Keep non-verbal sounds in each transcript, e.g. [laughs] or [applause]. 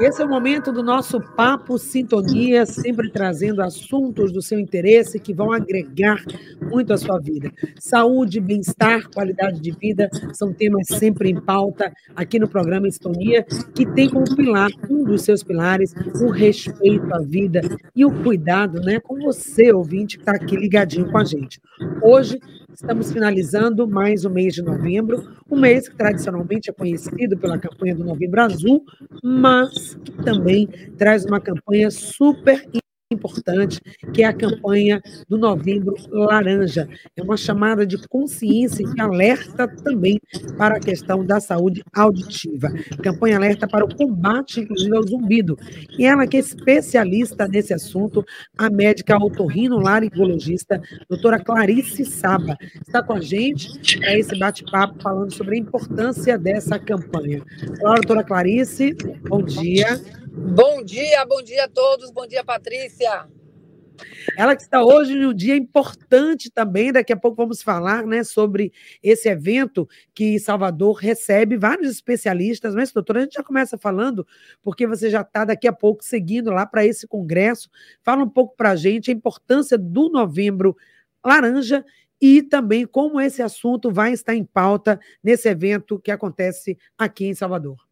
Esse é o momento do nosso Papo Sintonia, sempre trazendo assuntos do seu interesse que vão agregar muito à sua vida. Saúde, bem-estar, qualidade de vida são temas sempre em pauta aqui no programa Sintonia, que tem como pilar, um dos seus pilares, o respeito à vida e o cuidado né, com você, ouvinte, que está aqui ligadinho com a gente. Hoje, Estamos finalizando mais o mês de novembro, um mês que tradicionalmente é conhecido pela campanha do Novembro Azul, mas que também traz uma campanha super importante, que é a campanha do Novembro Laranja. É uma chamada de consciência e alerta também para a questão da saúde auditiva. Campanha alerta para o combate, inclusive, ao zumbido. E ela que é especialista nesse assunto, a médica otorrinolaringologista, doutora Clarice Saba, está com a gente para esse bate-papo falando sobre a importância dessa campanha. Olá, doutora Clarice, bom dia. Bom dia, bom dia a todos, bom dia, Patrícia. Ela que está hoje em um dia importante também, daqui a pouco vamos falar né, sobre esse evento que Salvador recebe vários especialistas, mas, doutora, a gente já começa falando, porque você já está daqui a pouco seguindo lá para esse congresso. Fala um pouco para a gente a importância do novembro laranja e também como esse assunto vai estar em pauta nesse evento que acontece aqui em Salvador.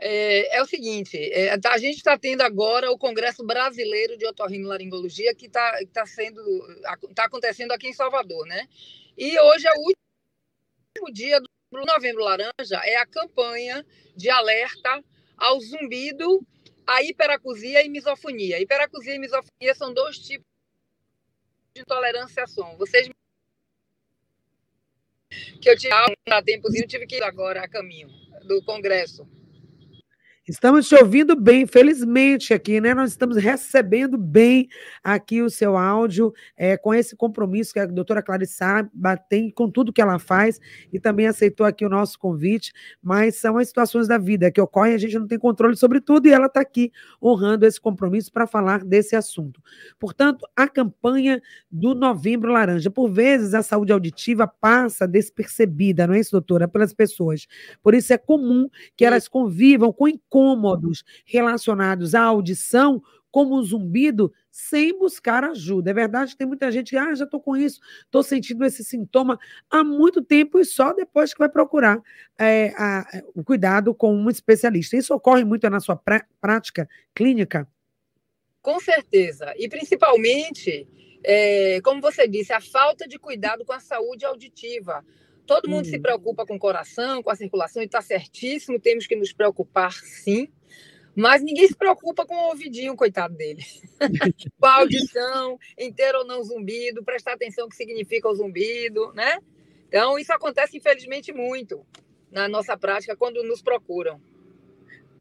É, é, o seguinte, é, tá, a gente está tendo agora o Congresso Brasileiro de Otorrinolaringologia que está tá sendo tá acontecendo aqui em Salvador, né? E hoje é o último dia do Novembro Laranja, é a campanha de alerta ao zumbido, a hiperacusia e misofonia. Hiperacusia e misofonia são dois tipos de intolerância a som. Vocês que eu tive há tempozinho, tive que ir agora a caminho do congresso. Estamos te ouvindo bem, felizmente aqui, né? Nós estamos recebendo bem aqui o seu áudio, é, com esse compromisso que a doutora Clarice tem com tudo que ela faz e também aceitou aqui o nosso convite, mas são as situações da vida que ocorrem, a gente não tem controle sobre tudo e ela está aqui honrando esse compromisso para falar desse assunto. Portanto, a campanha do Novembro Laranja. Por vezes, a saúde auditiva passa despercebida, não é isso, doutora, pelas pessoas. Por isso é comum que elas convivam com encontros incômodos relacionados à audição, como zumbido, sem buscar ajuda. É verdade que tem muita gente que, ah, já estou com isso, estou sentindo esse sintoma há muito tempo e só depois que vai procurar é, a, o cuidado com um especialista. Isso ocorre muito na sua prá prática clínica? Com certeza. E principalmente, é, como você disse, a falta de cuidado com a saúde auditiva. Todo mundo se uhum. preocupa com o coração, com a circulação, e está certíssimo, temos que nos preocupar sim. Mas ninguém se preocupa com o ouvidinho, coitado dele. [laughs] com a audição, inteiro ou não zumbido, prestar atenção o que significa o zumbido, né? Então, isso acontece, infelizmente, muito na nossa prática quando nos procuram.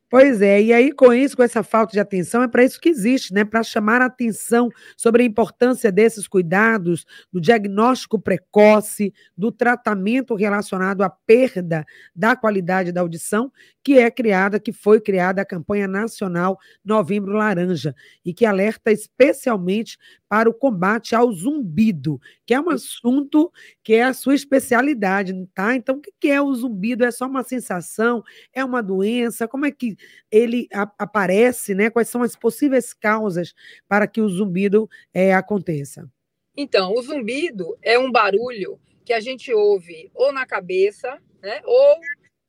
Pois é, e aí com isso, com essa falta de atenção, é para isso que existe, né? Para chamar a atenção sobre a importância desses cuidados, do diagnóstico precoce, do tratamento relacionado à perda da qualidade da audição, que é criada, que foi criada a campanha nacional Novembro Laranja, e que alerta especialmente para o combate ao zumbido, que é um assunto que é a sua especialidade, tá? Então, o que é o zumbido? É só uma sensação? É uma doença? Como é que ele a, aparece, né? Quais são as possíveis causas para que o zumbido é, aconteça? Então, o zumbido é um barulho que a gente ouve ou na cabeça, né? Ou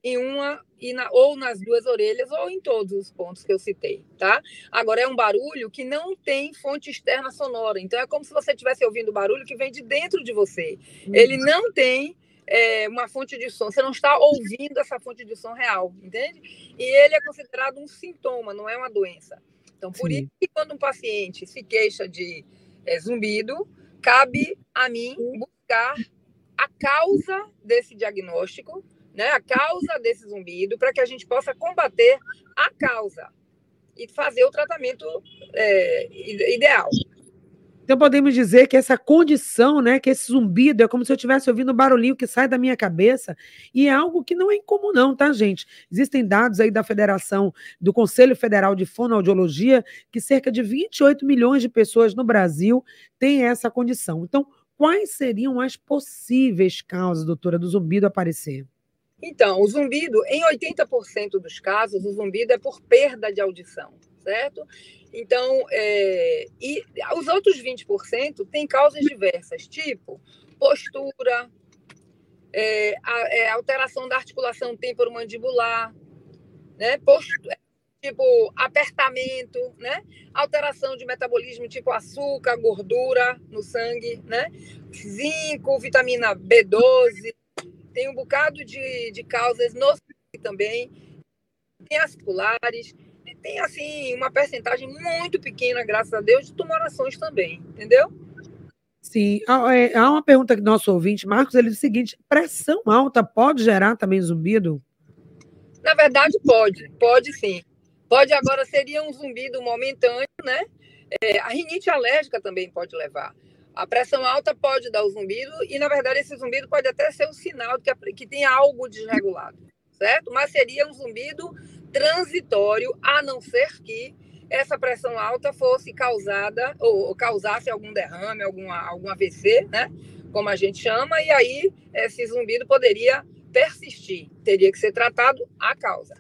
em uma e na, ou nas duas orelhas ou em todos os pontos que eu citei, tá? Agora é um barulho que não tem fonte externa sonora, então é como se você estivesse ouvindo o barulho que vem de dentro de você. Uhum. Ele não tem é, uma fonte de som, você não está ouvindo essa fonte de som real, entende? E ele é considerado um sintoma, não é uma doença. Então, por Sim. isso que quando um paciente se queixa de é, zumbido, cabe a mim buscar a causa desse diagnóstico né, a causa desse zumbido, para que a gente possa combater a causa e fazer o tratamento é, ideal. Então podemos dizer que essa condição, né, que esse zumbido é como se eu estivesse ouvindo um barulhinho que sai da minha cabeça e é algo que não é incomum não, tá, gente? Existem dados aí da Federação, do Conselho Federal de Fonoaudiologia, que cerca de 28 milhões de pessoas no Brasil têm essa condição. Então, quais seriam as possíveis causas, doutora, do zumbido aparecer? Então, o zumbido, em 80% dos casos, o zumbido é por perda de audição, certo? Então, é, e os outros 20% têm causas diversas, tipo postura, é, a, é, alteração da articulação temporomandibular, né? Postura, tipo apertamento, né? Alteração de metabolismo, tipo açúcar, gordura no sangue, né? Zinco, vitamina B12, tem um bocado de, de causas sangue também, tem as articulares, tem assim uma percentagem muito pequena, graças a Deus, de tumorações também, entendeu? Sim, é, há uma pergunta do nosso ouvinte, Marcos, ele diz o seguinte: pressão alta pode gerar também zumbido? Na verdade, pode, pode sim. Pode agora, seria um zumbido momentâneo, né? É, a rinite alérgica também pode levar. A pressão alta pode dar o zumbido, e na verdade esse zumbido pode até ser um sinal de que, que tem algo desregulado, certo? Mas seria um zumbido transitório, a não ser que essa pressão alta fosse causada ou, causasse algum derrame, alguma, algum AVC, né? Como a gente chama, e aí esse zumbido poderia persistir, teria que ser tratado a causa.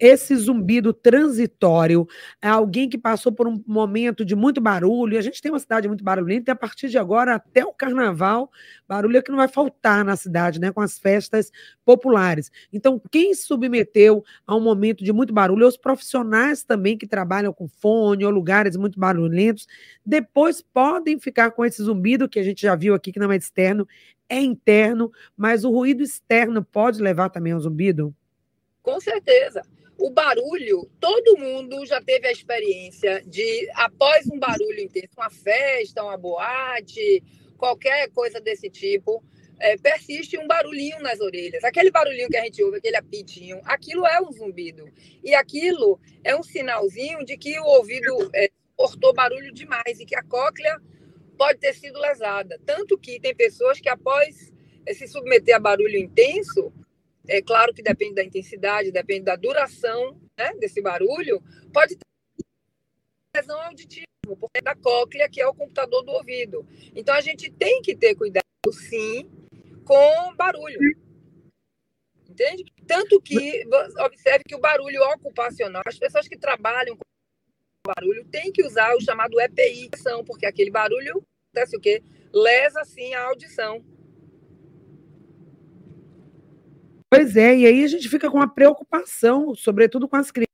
Esse zumbido transitório é alguém que passou por um momento de muito barulho. A gente tem uma cidade muito barulhenta e a partir de agora, até o carnaval, barulho é que não vai faltar na cidade, né? Com as festas populares. Então, quem submeteu a um momento de muito barulho, os profissionais também que trabalham com fone ou lugares muito barulhentos, depois podem ficar com esse zumbido que a gente já viu aqui, que não é externo, é interno, mas o ruído externo pode levar também ao zumbido? Com certeza o barulho, todo mundo já teve a experiência de, após um barulho intenso, uma festa, uma boate, qualquer coisa desse tipo, é, persiste um barulhinho nas orelhas. Aquele barulhinho que a gente ouve, aquele apitinho, aquilo é um zumbido. E aquilo é um sinalzinho de que o ouvido é, barulho demais e que a cóclea pode ter sido lesada. Tanto que tem pessoas que, após se submeter a barulho intenso, é claro que depende da intensidade, depende da duração né, desse barulho, pode ter lesão auditiva, porque é da cóclea, que é o computador do ouvido. Então, a gente tem que ter cuidado, sim, com barulho. Entende? Tanto que, observe que o barulho ocupacional, as pessoas que trabalham com barulho têm que usar o chamado EPI, porque aquele barulho, acontece o quê? Lesa, sim, a audição. Pois é, e aí a gente fica com uma preocupação, sobretudo com as crianças.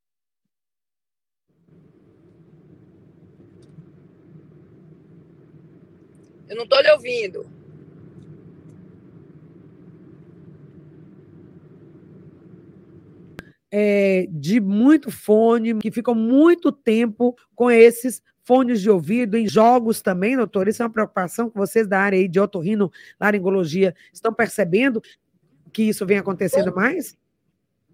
Eu não estou lhe ouvindo. É, de muito fone, que ficam muito tempo com esses fones de ouvido, em jogos também, doutor? Isso é uma preocupação que vocês da área aí de otorrino, laringologia, estão percebendo que isso vem acontecendo com, mais?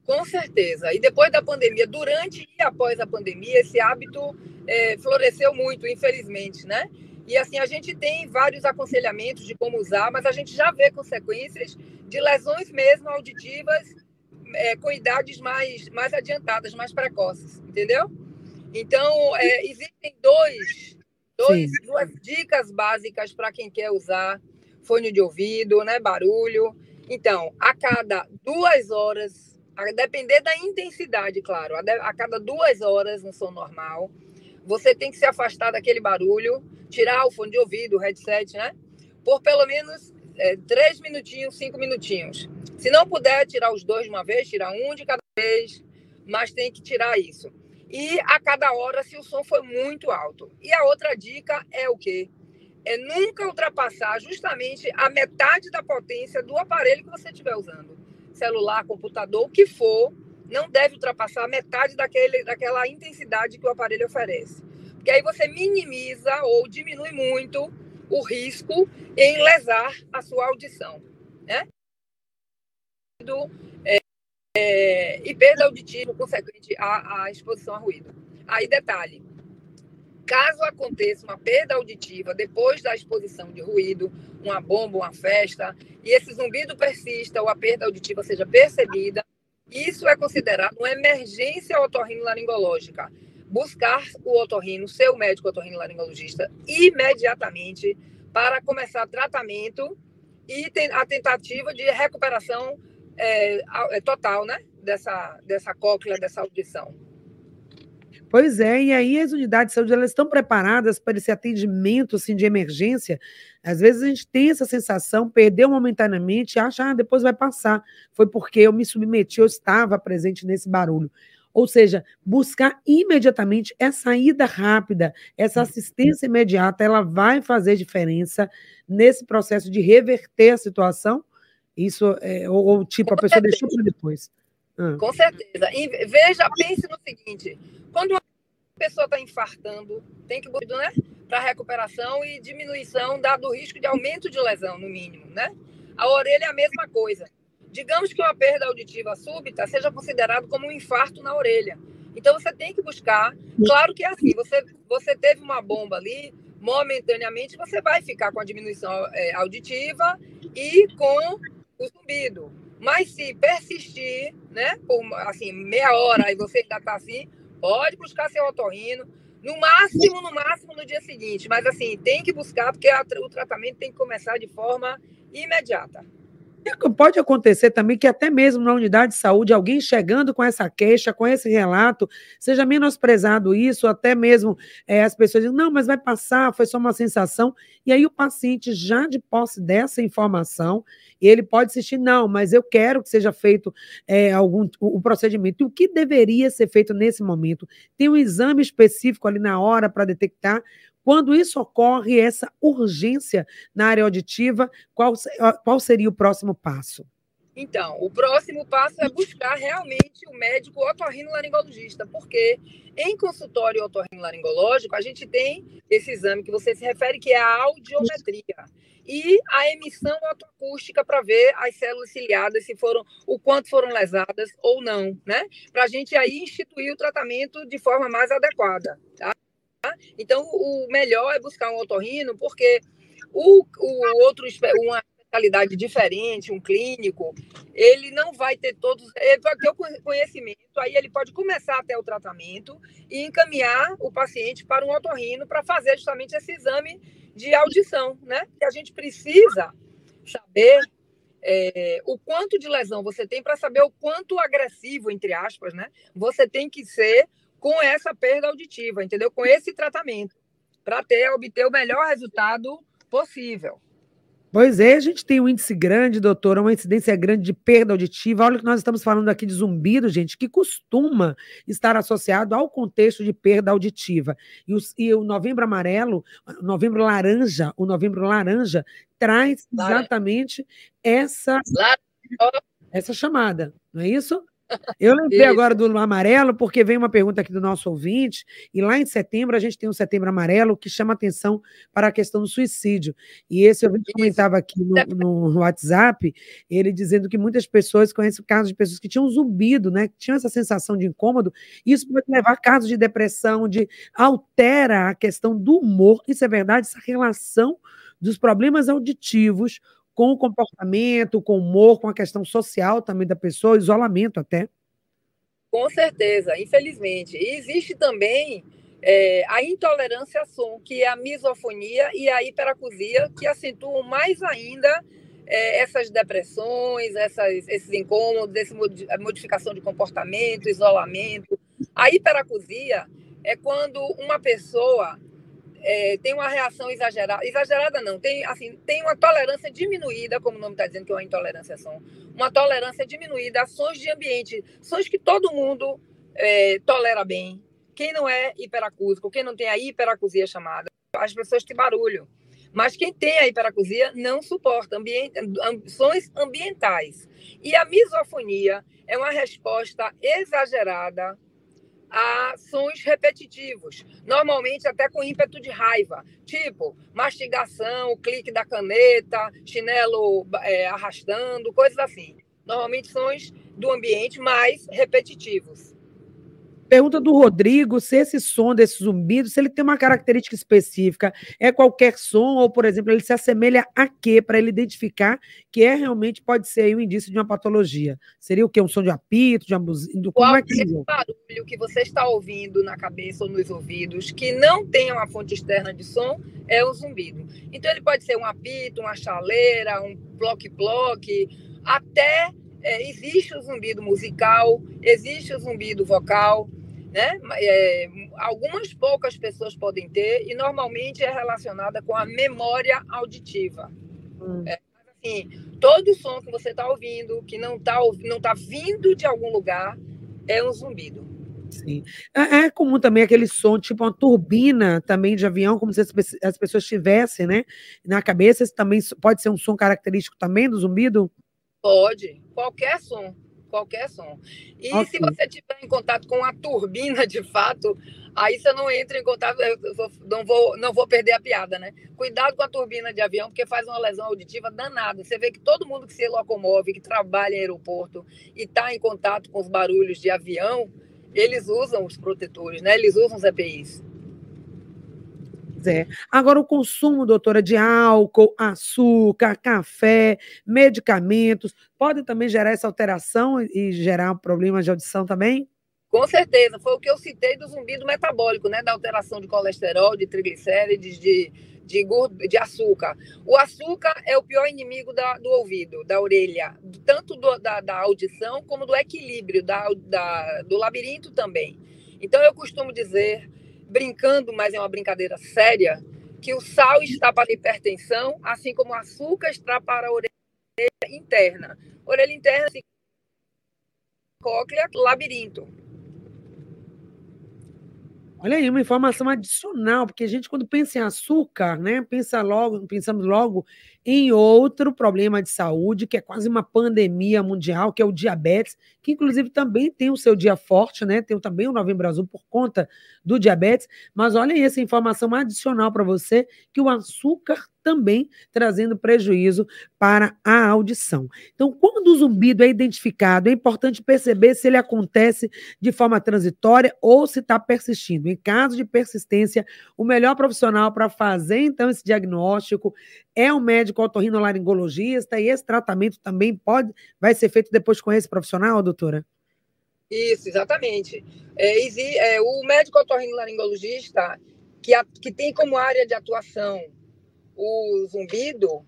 Com certeza. E depois da pandemia, durante e após a pandemia, esse hábito é, floresceu muito, infelizmente, né? E assim, a gente tem vários aconselhamentos de como usar, mas a gente já vê consequências de lesões mesmo auditivas é, com idades mais, mais adiantadas, mais precoces, entendeu? Então, é, existem dois, dois duas dicas básicas para quem quer usar fone de ouvido, né, barulho. Então, a cada duas horas, a depender da intensidade, claro, a, de, a cada duas horas no som normal, você tem que se afastar daquele barulho, tirar o fone de ouvido, o headset, né? Por pelo menos é, três minutinhos, cinco minutinhos. Se não puder tirar os dois de uma vez, tirar um de cada vez, mas tem que tirar isso. E a cada hora, se o som for muito alto. E a outra dica é o quê? É nunca ultrapassar justamente a metade da potência do aparelho que você estiver usando. Celular, computador, o que for, não deve ultrapassar a metade daquele, daquela intensidade que o aparelho oferece. Porque aí você minimiza ou diminui muito o risco em lesar a sua audição. Né? É, é, e perda auditiva consequente à, à exposição a ruído. Aí, detalhe, Caso aconteça uma perda auditiva depois da exposição de ruído, uma bomba, uma festa, e esse zumbido persista ou a perda auditiva seja percebida, isso é considerado uma emergência otorrinolaringológica. Buscar o otorrino, seu médico otorrinolaringologista, imediatamente para começar tratamento e a tentativa de recuperação é, é, total né, dessa, dessa cóclea, dessa audição. Pois é, e aí as unidades de saúde elas estão preparadas para esse atendimento assim, de emergência. Às vezes a gente tem essa sensação, perdeu momentaneamente, acha, ah, depois vai passar. Foi porque eu me submeti, eu estava presente nesse barulho. Ou seja, buscar imediatamente essa saída rápida, essa uhum. assistência imediata, ela vai fazer diferença nesse processo de reverter a situação. Isso, é, ou, ou, tipo, Com a pessoa certeza. deixou para depois. Ah. Com certeza. E veja, pense no seguinte: quando pessoa está infartando, tem que né, para recuperação e diminuição dado o risco de aumento de lesão, no mínimo, né? A orelha é a mesma coisa. Digamos que uma perda auditiva súbita seja considerado como um infarto na orelha. Então você tem que buscar. Claro que é assim, você, você teve uma bomba ali, momentaneamente você vai ficar com a diminuição é, auditiva e com o zumbido. Mas se persistir, né, por assim, meia hora e você ainda está assim, pode buscar seu otorrino. No máximo, no máximo no dia seguinte. Mas assim, tem que buscar, porque o tratamento tem que começar de forma imediata. Pode acontecer também que até mesmo na unidade de saúde, alguém chegando com essa queixa, com esse relato, seja menosprezado isso, até mesmo é, as pessoas dizem, não, mas vai passar, foi só uma sensação. E aí o paciente, já de posse dessa informação, ele pode insistir, não, mas eu quero que seja feito é, algum o, o procedimento. E o que deveria ser feito nesse momento? Tem um exame específico ali na hora para detectar quando isso ocorre, essa urgência na área auditiva, qual, qual seria o próximo passo? Então, o próximo passo é buscar realmente o médico otorrinolaringologista, porque em consultório otorrinolaringológico, a gente tem esse exame que você se refere, que é a audiometria, e a emissão autoacústica para ver as células ciliadas, se foram, o quanto foram lesadas ou não, né? Para a gente aí instituir o tratamento de forma mais adequada, tá? Então, o melhor é buscar um otorrino, porque o, o outro, uma especialidade diferente, um clínico, ele não vai ter todos, ele vai ter o conhecimento, aí ele pode começar até o tratamento e encaminhar o paciente para um otorrino para fazer justamente esse exame de audição, né? Que a gente precisa saber é, o quanto de lesão você tem para saber o quanto agressivo, entre aspas, né? Você tem que ser com essa perda auditiva, entendeu? Com esse tratamento, para ter obter o melhor resultado possível. Pois é, a gente tem um índice grande, doutora, uma incidência grande de perda auditiva. Olha que nós estamos falando aqui de zumbido, gente, que costuma estar associado ao contexto de perda auditiva. E o, e o novembro amarelo, novembro laranja, o novembro laranja traz exatamente essa, essa chamada, não é isso? Eu lembrei agora do amarelo, porque vem uma pergunta aqui do nosso ouvinte, e lá em setembro a gente tem um setembro amarelo que chama atenção para a questão do suicídio. E esse ouvinte Isso. comentava aqui no, no, WhatsApp, ele dizendo que muitas pessoas conhecem casos de pessoas que tinham zumbido, né? Que tinham essa sensação de incômodo. Isso pode levar a casos de depressão, de altera a questão do humor. Isso é verdade, essa relação dos problemas auditivos com o comportamento, com o humor, com a questão social também da pessoa, isolamento até. Com certeza, infelizmente. E existe também é, a intolerância a som, que é a misofonia e a hiperacusia, que acentuam mais ainda é, essas depressões, essas, esses incômodos, essa modificação de comportamento, isolamento. A hiperacusia é quando uma pessoa é, tem uma reação exagerada, exagerada não, tem assim, tem uma tolerância diminuída, como o nome está dizendo que é uma intolerância a som, uma tolerância diminuída a sons de ambiente, sons que todo mundo é, tolera bem. Quem não é hiperacúsico, quem não tem a hiperacusia chamada, as pessoas têm barulho. Mas quem tem a hiperacusia não suporta ambiente, sons ambientais. E a misofonia é uma resposta exagerada a sons repetitivos, normalmente até com ímpeto de raiva, tipo mastigação, clique da caneta, chinelo é, arrastando, coisas assim. Normalmente sons do ambiente mais repetitivos. Pergunta do Rodrigo se esse som desse zumbido, se ele tem uma característica específica, é qualquer som, ou, por exemplo, ele se assemelha a quê, para ele identificar que é realmente pode ser um indício de uma patologia. Seria o quê? Um som de apito, de abuso? Como é que é barulho que você está ouvindo na cabeça ou nos ouvidos, que não tenha uma fonte externa de som, é o zumbido. Então, ele pode ser um apito, uma chaleira, um ploque-ploque, até é, existe o zumbido musical, existe o zumbido vocal, né? É, algumas poucas pessoas podem ter e normalmente é relacionada com a memória auditiva. Hum. É, assim, todo som que você está ouvindo, que não está não tá vindo de algum lugar, é um zumbido. Sim. É, é, comum também aquele som, tipo uma turbina também de avião, como se as, as pessoas tivessem, né? Na cabeça, Esse também pode ser um som característico também do zumbido? Pode, qualquer som qualquer som. E okay. se você tiver em contato com a turbina, de fato, aí você não entra em contato, não vou, não vou perder a piada, né? Cuidado com a turbina de avião, porque faz uma lesão auditiva danada. Você vê que todo mundo que se locomove, que trabalha em aeroporto e está em contato com os barulhos de avião, eles usam os protetores, né? Eles usam os EPIs. É. Agora, o consumo, doutora, de álcool, açúcar, café, medicamentos, pode também gerar essa alteração e gerar problemas de audição também? Com certeza, foi o que eu citei do zumbido metabólico, né? Da alteração de colesterol, de triglicérides, de, de, de açúcar. O açúcar é o pior inimigo da, do ouvido, da orelha, tanto do, da, da, audição como do equilíbrio, da, da, do labirinto também. Então, eu costumo dizer brincando, mas é uma brincadeira séria, que o sal está para a hipertensão, assim como o açúcar está para a orelha interna. Orelha interna, cóclea, labirinto. Olha aí, uma informação adicional, porque a gente, quando pensa em açúcar, né, pensa logo, pensamos logo em outro problema de saúde, que é quase uma pandemia mundial, que é o diabetes, que inclusive também tem o seu dia forte, né? Tem também o Novembro Azul por conta do diabetes. Mas olha aí essa informação adicional para você, que o açúcar também trazendo prejuízo para a audição. Então, quando o zumbido é identificado, é importante perceber se ele acontece de forma transitória ou se está persistindo. Em caso de persistência, o melhor profissional para fazer então esse diagnóstico é o médico otorrinolaringologista e esse tratamento também pode vai ser feito depois com esse profissional, doutora? Isso, exatamente. É, é, o médico otorrinolaringologista que, a, que tem como área de atuação o zumbido,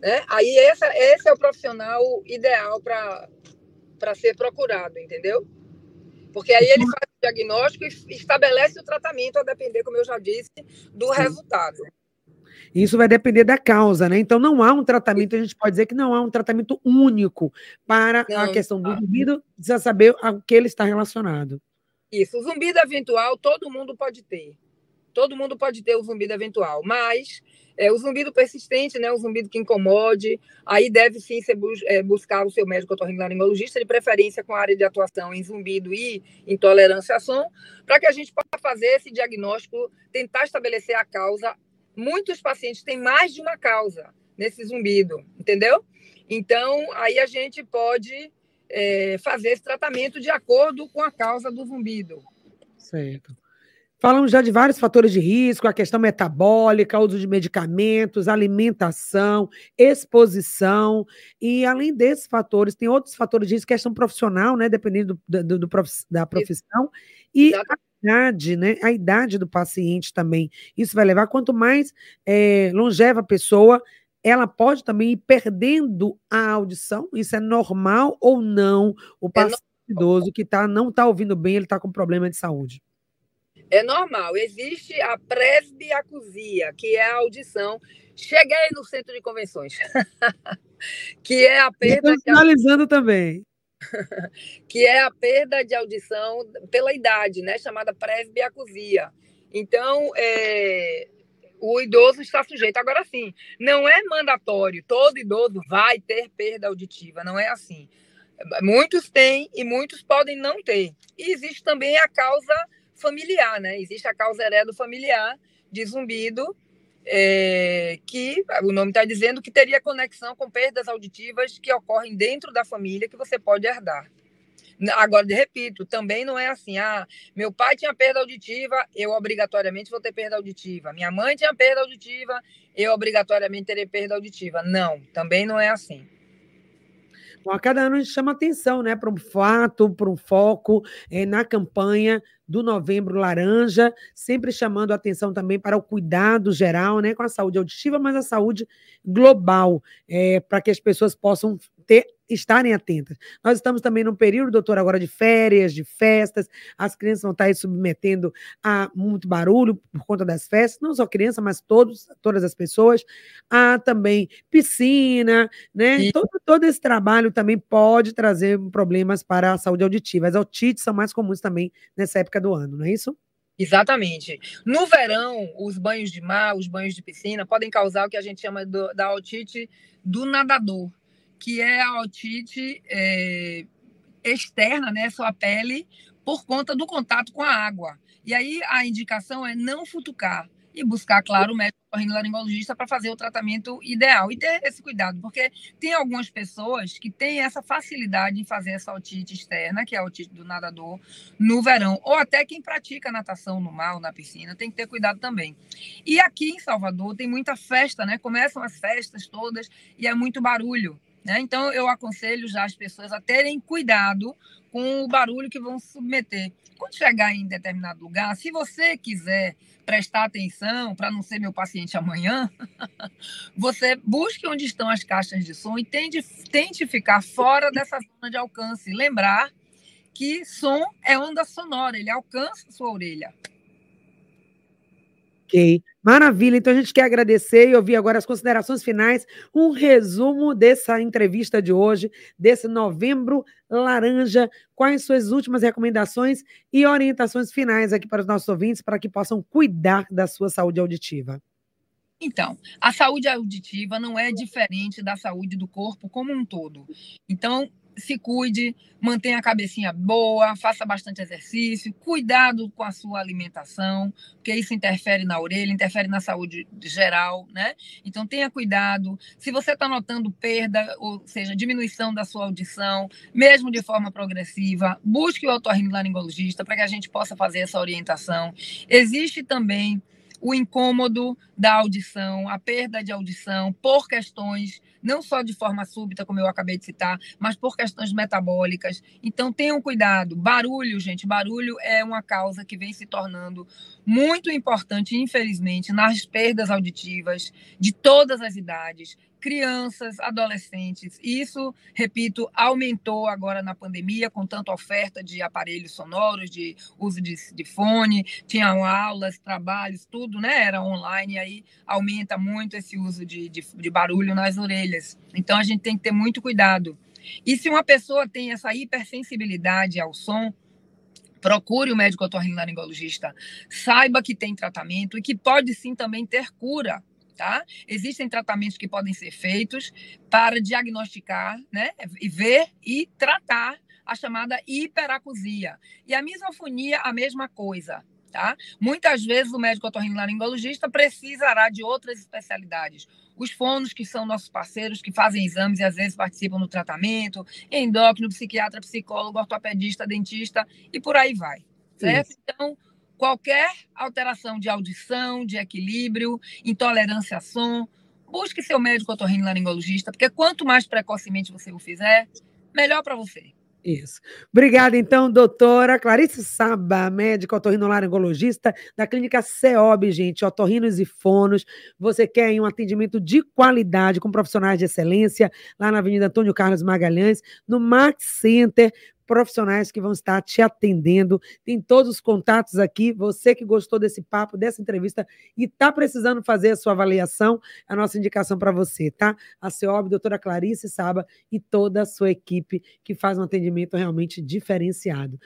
né? Aí essa, esse é o profissional ideal para ser procurado, entendeu? Porque aí ele faz o diagnóstico e estabelece o tratamento a depender, como eu já disse, do Sim. resultado. Isso vai depender da causa, né? Então não há um tratamento, a gente pode dizer que não há um tratamento único para não, a questão do zumbido, precisa saber a que ele está relacionado. Isso, o zumbido eventual todo mundo pode ter. Todo mundo pode ter o zumbido eventual, mas é, o zumbido persistente, né, o zumbido que incomode, aí deve sim ser bus é, buscar o seu médico otorrinolaringologista, de preferência com área de atuação em zumbido e intolerância a som, para que a gente possa fazer esse diagnóstico, tentar estabelecer a causa. Muitos pacientes têm mais de uma causa nesse zumbido, entendeu? Então, aí a gente pode é, fazer esse tratamento de acordo com a causa do zumbido. Certo. Falamos já de vários fatores de risco, a questão metabólica, uso de medicamentos, alimentação, exposição. E além desses fatores, tem outros fatores de risco, questão profissional, né? Dependendo do, do, do da profissão. E a idade, né? A idade do paciente também. Isso vai levar, quanto mais é, longeva a pessoa, ela pode também ir perdendo a audição. Isso é normal ou não? O é paciente é idoso que tá, não está ouvindo bem, ele está com problema de saúde. É normal. Existe a presbiacusia, que é a audição. Cheguei no centro de convenções. [laughs] que é a perda. Estou finalizando também. [laughs] que é a perda de audição pela idade, né? Chamada presbiacusia. Então, é, o idoso está sujeito. Agora sim, não é mandatório, todo idoso vai ter perda auditiva, não é assim. Muitos têm e muitos podem não ter. E existe também a causa familiar, né? Existe a causa heredo familiar de zumbido, é, que o nome está dizendo que teria conexão com perdas auditivas que ocorrem dentro da família que você pode herdar. Agora, repito, também não é assim, ah, meu pai tinha perda auditiva, eu obrigatoriamente vou ter perda auditiva. Minha mãe tinha perda auditiva, eu obrigatoriamente terei perda auditiva. Não, também não é assim. Bom, a cada ano a gente chama atenção né, para um fato, para um foco é, na campanha do Novembro Laranja, sempre chamando atenção também para o cuidado geral né, com a saúde auditiva, mas a saúde global, é, para que as pessoas possam ter estarem atentas. Nós estamos também num período, doutor, agora de férias, de festas, as crianças vão estar aí submetendo a muito barulho por conta das festas, não só criança, mas todos, todas as pessoas. Há também piscina, né? Todo, todo esse trabalho também pode trazer problemas para a saúde auditiva. As otites são mais comuns também nessa época do ano, não é isso? Exatamente. No verão, os banhos de mar, os banhos de piscina podem causar o que a gente chama do, da otite do nadador que é a otite é, externa, né, sua pele, por conta do contato com a água. E aí a indicação é não futucar e buscar, claro, o médico laringologista para fazer o tratamento ideal e ter esse cuidado, porque tem algumas pessoas que têm essa facilidade em fazer essa otite externa, que é a otite do nadador, no verão, ou até quem pratica natação no mar ou na piscina, tem que ter cuidado também. E aqui em Salvador tem muita festa, né? Começam as festas todas e é muito barulho. Né? Então, eu aconselho já as pessoas a terem cuidado com o barulho que vão submeter. Quando chegar em determinado lugar, se você quiser prestar atenção para não ser meu paciente amanhã, [laughs] você busque onde estão as caixas de som e tente, tente ficar fora dessa zona de alcance. Lembrar que som é onda sonora, ele alcança sua orelha. Maravilha. Então a gente quer agradecer e ouvir agora as considerações finais, um resumo dessa entrevista de hoje, desse novembro laranja. Quais suas últimas recomendações e orientações finais aqui para os nossos ouvintes para que possam cuidar da sua saúde auditiva? Então, a saúde auditiva não é diferente da saúde do corpo como um todo. Então, se cuide, mantenha a cabecinha boa, faça bastante exercício, cuidado com a sua alimentação, porque isso interfere na orelha, interfere na saúde geral, né? Então tenha cuidado. Se você está notando perda, ou seja, diminuição da sua audição, mesmo de forma progressiva, busque o otorrinolaringologista para que a gente possa fazer essa orientação. Existe também o incômodo da audição, a perda de audição por questões não só de forma súbita, como eu acabei de citar, mas por questões metabólicas. Então tenham cuidado. Barulho, gente, barulho é uma causa que vem se tornando muito importante, infelizmente, nas perdas auditivas de todas as idades, crianças, adolescentes. Isso, repito, aumentou agora na pandemia, com tanta oferta de aparelhos sonoros, de uso de, de fone, tinham aulas, trabalhos, tudo, né? Era online, aí aumenta muito esse uso de, de, de barulho nas orelhas. Então a gente tem que ter muito cuidado. E se uma pessoa tem essa hipersensibilidade ao som, procure o médico otorrinolaringologista, saiba que tem tratamento e que pode sim também ter cura tá? Existem tratamentos que podem ser feitos para diagnosticar, né, e ver e tratar a chamada hiperacusia. E a misofonia, a mesma coisa, tá? Muitas vezes o médico otorrinolaringologista precisará de outras especialidades. Os fonos, que são nossos parceiros, que fazem exames e às vezes participam no tratamento, endócrino, psiquiatra, psicólogo, ortopedista, dentista e por aí vai, certo? Isso. Então, qualquer alteração de audição, de equilíbrio, intolerância a som, busque seu médico otorrinolaringologista, porque quanto mais precocemente você o fizer, melhor para você. Isso. Obrigada, então, doutora Clarice Saba, médica otorrinolaringologista da clínica CEOB, gente, otorrinos e fonos. Você quer um atendimento de qualidade com profissionais de excelência lá na Avenida Antônio Carlos Magalhães, no Max Center profissionais que vão estar te atendendo. Tem todos os contatos aqui. Você que gostou desse papo, dessa entrevista e está precisando fazer a sua avaliação, a nossa indicação para você, tá? A CEOB, doutora Clarice Saba e toda a sua equipe que faz um atendimento realmente diferenciado.